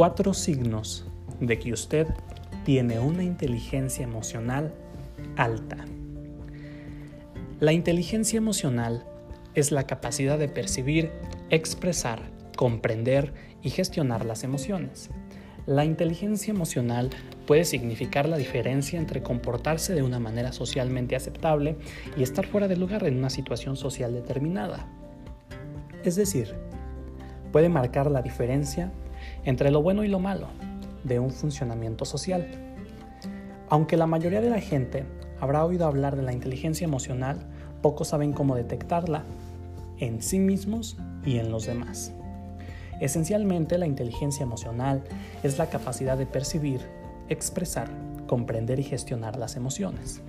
Cuatro signos de que usted tiene una inteligencia emocional alta. La inteligencia emocional es la capacidad de percibir, expresar, comprender y gestionar las emociones. La inteligencia emocional puede significar la diferencia entre comportarse de una manera socialmente aceptable y estar fuera de lugar en una situación social determinada. Es decir, puede marcar la diferencia entre lo bueno y lo malo de un funcionamiento social. Aunque la mayoría de la gente habrá oído hablar de la inteligencia emocional, pocos saben cómo detectarla en sí mismos y en los demás. Esencialmente, la inteligencia emocional es la capacidad de percibir, expresar, comprender y gestionar las emociones.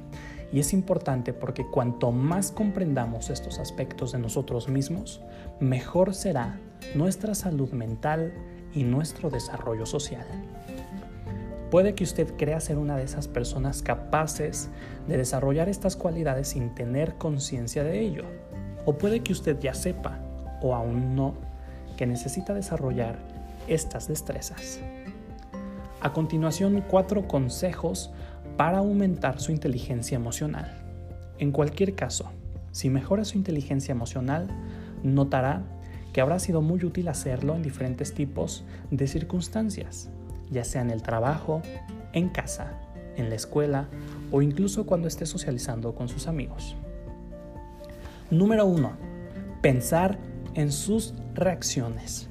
Y es importante porque cuanto más comprendamos estos aspectos de nosotros mismos, mejor será nuestra salud mental y nuestro desarrollo social. Puede que usted crea ser una de esas personas capaces de desarrollar estas cualidades sin tener conciencia de ello. O puede que usted ya sepa, o aún no, que necesita desarrollar estas destrezas. A continuación, cuatro consejos para aumentar su inteligencia emocional. En cualquier caso, si mejora su inteligencia emocional, notará que habrá sido muy útil hacerlo en diferentes tipos de circunstancias, ya sea en el trabajo, en casa, en la escuela o incluso cuando esté socializando con sus amigos. Número 1. Pensar en sus reacciones.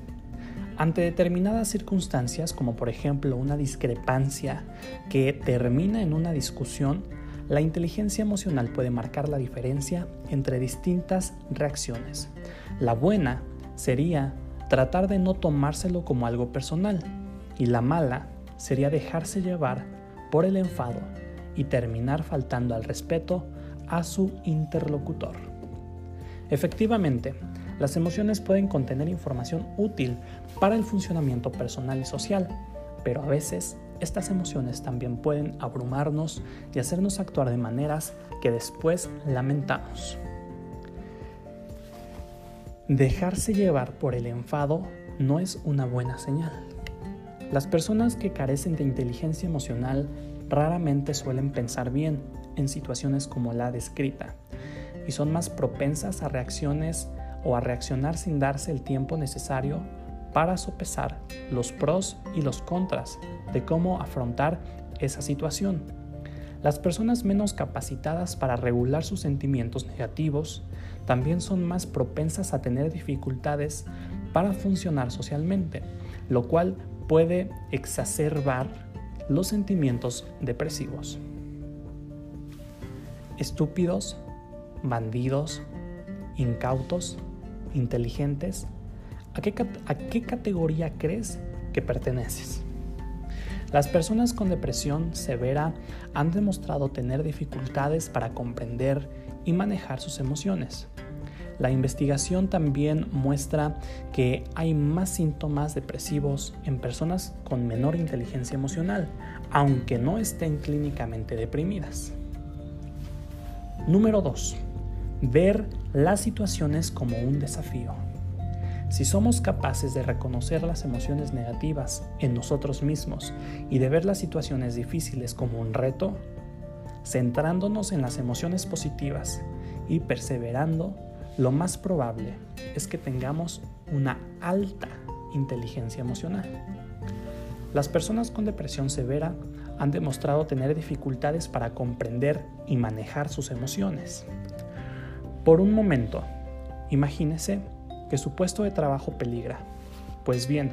Ante determinadas circunstancias, como por ejemplo una discrepancia que termina en una discusión, la inteligencia emocional puede marcar la diferencia entre distintas reacciones. La buena sería tratar de no tomárselo como algo personal y la mala sería dejarse llevar por el enfado y terminar faltando al respeto a su interlocutor. Efectivamente, las emociones pueden contener información útil para el funcionamiento personal y social, pero a veces estas emociones también pueden abrumarnos y hacernos actuar de maneras que después lamentamos. Dejarse llevar por el enfado no es una buena señal. Las personas que carecen de inteligencia emocional raramente suelen pensar bien en situaciones como la descrita y son más propensas a reacciones o a reaccionar sin darse el tiempo necesario para sopesar los pros y los contras de cómo afrontar esa situación. Las personas menos capacitadas para regular sus sentimientos negativos también son más propensas a tener dificultades para funcionar socialmente, lo cual puede exacerbar los sentimientos depresivos. Estúpidos, bandidos, incautos, inteligentes, ¿a qué, ¿a qué, categoría crees que perteneces? Las personas con depresión severa han demostrado tener dificultades para comprender y manejar sus emociones. La investigación también muestra que hay más síntomas depresivos en personas con menor inteligencia emocional, aunque no estén clínicamente deprimidas. Número 2. Ver las situaciones como un desafío. Si somos capaces de reconocer las emociones negativas en nosotros mismos y de ver las situaciones difíciles como un reto, centrándonos en las emociones positivas y perseverando, lo más probable es que tengamos una alta inteligencia emocional. Las personas con depresión severa han demostrado tener dificultades para comprender y manejar sus emociones. Por un momento, imagínese que su puesto de trabajo peligra. Pues bien,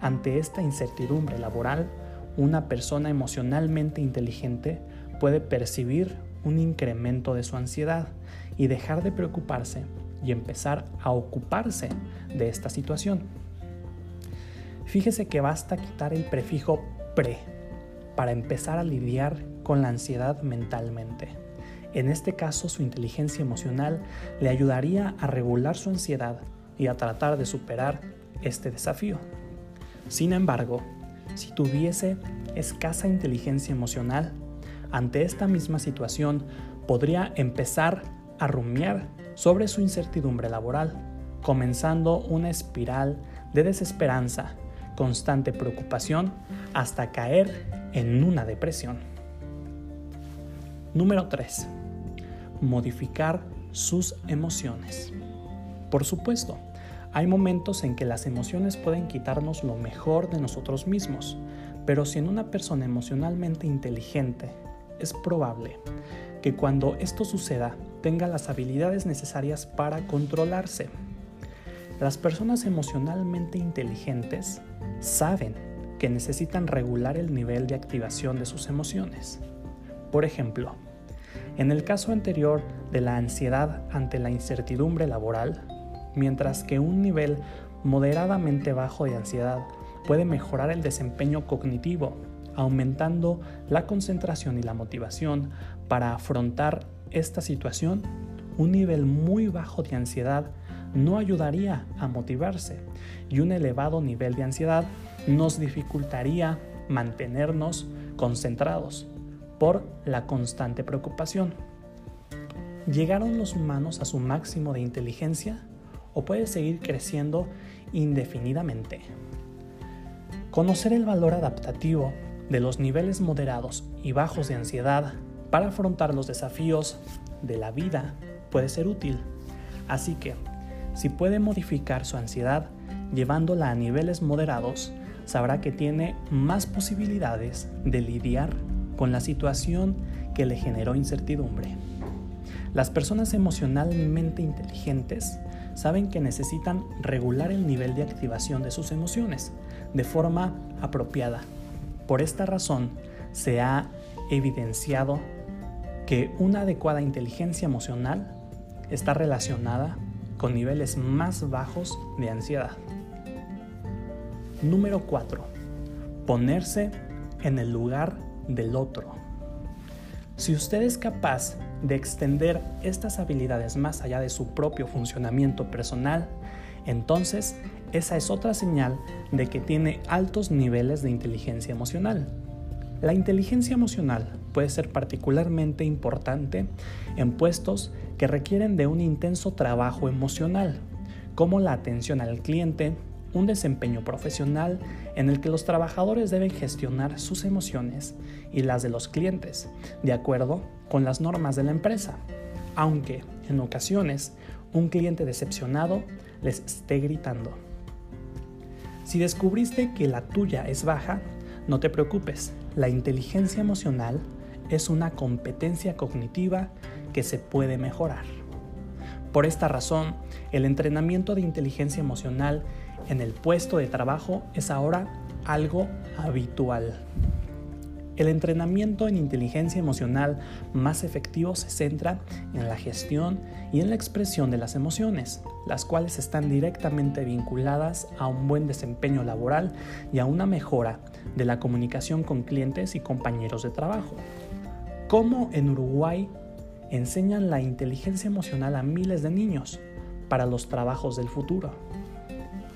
ante esta incertidumbre laboral, una persona emocionalmente inteligente puede percibir un incremento de su ansiedad y dejar de preocuparse y empezar a ocuparse de esta situación. Fíjese que basta quitar el prefijo pre para empezar a lidiar con la ansiedad mentalmente. En este caso, su inteligencia emocional le ayudaría a regular su ansiedad y a tratar de superar este desafío. Sin embargo, si tuviese escasa inteligencia emocional, ante esta misma situación podría empezar a rumiar sobre su incertidumbre laboral, comenzando una espiral de desesperanza constante preocupación hasta caer en una depresión. Número 3. Modificar sus emociones. Por supuesto, hay momentos en que las emociones pueden quitarnos lo mejor de nosotros mismos, pero si en una persona emocionalmente inteligente es probable que cuando esto suceda tenga las habilidades necesarias para controlarse. Las personas emocionalmente inteligentes saben que necesitan regular el nivel de activación de sus emociones. Por ejemplo, en el caso anterior de la ansiedad ante la incertidumbre laboral, mientras que un nivel moderadamente bajo de ansiedad puede mejorar el desempeño cognitivo, aumentando la concentración y la motivación para afrontar esta situación, un nivel muy bajo de ansiedad no ayudaría a motivarse y un elevado nivel de ansiedad nos dificultaría mantenernos concentrados por la constante preocupación. ¿Llegaron los humanos a su máximo de inteligencia o puede seguir creciendo indefinidamente? Conocer el valor adaptativo de los niveles moderados y bajos de ansiedad para afrontar los desafíos de la vida puede ser útil. Así que, si puede modificar su ansiedad llevándola a niveles moderados, sabrá que tiene más posibilidades de lidiar con la situación que le generó incertidumbre. Las personas emocionalmente inteligentes saben que necesitan regular el nivel de activación de sus emociones de forma apropiada. Por esta razón, se ha evidenciado que una adecuada inteligencia emocional está relacionada con niveles más bajos de ansiedad. Número 4. Ponerse en el lugar del otro. Si usted es capaz de extender estas habilidades más allá de su propio funcionamiento personal, entonces esa es otra señal de que tiene altos niveles de inteligencia emocional. La inteligencia emocional puede ser particularmente importante en puestos que requieren de un intenso trabajo emocional, como la atención al cliente, un desempeño profesional en el que los trabajadores deben gestionar sus emociones y las de los clientes, de acuerdo con las normas de la empresa, aunque en ocasiones un cliente decepcionado les esté gritando. Si descubriste que la tuya es baja, no te preocupes, la inteligencia emocional es una competencia cognitiva que se puede mejorar. Por esta razón, el entrenamiento de inteligencia emocional en el puesto de trabajo es ahora algo habitual. El entrenamiento en inteligencia emocional más efectivo se centra en la gestión y en la expresión de las emociones, las cuales están directamente vinculadas a un buen desempeño laboral y a una mejora de la comunicación con clientes y compañeros de trabajo. Como en Uruguay enseñan la inteligencia emocional a miles de niños para los trabajos del futuro.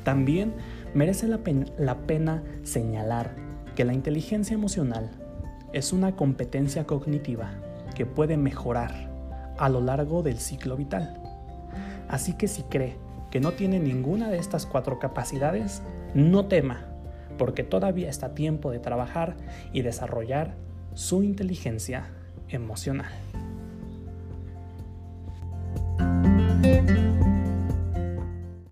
También merece la pena, señalar que la inteligencia emocional es una competencia cognitiva que puede mejorar a lo largo del ciclo vital. Así que si cree que no tiene ninguna de estas cuatro capacidades, no tema, porque todavía está tiempo de trabajar y desarrollar su inteligencia emocional.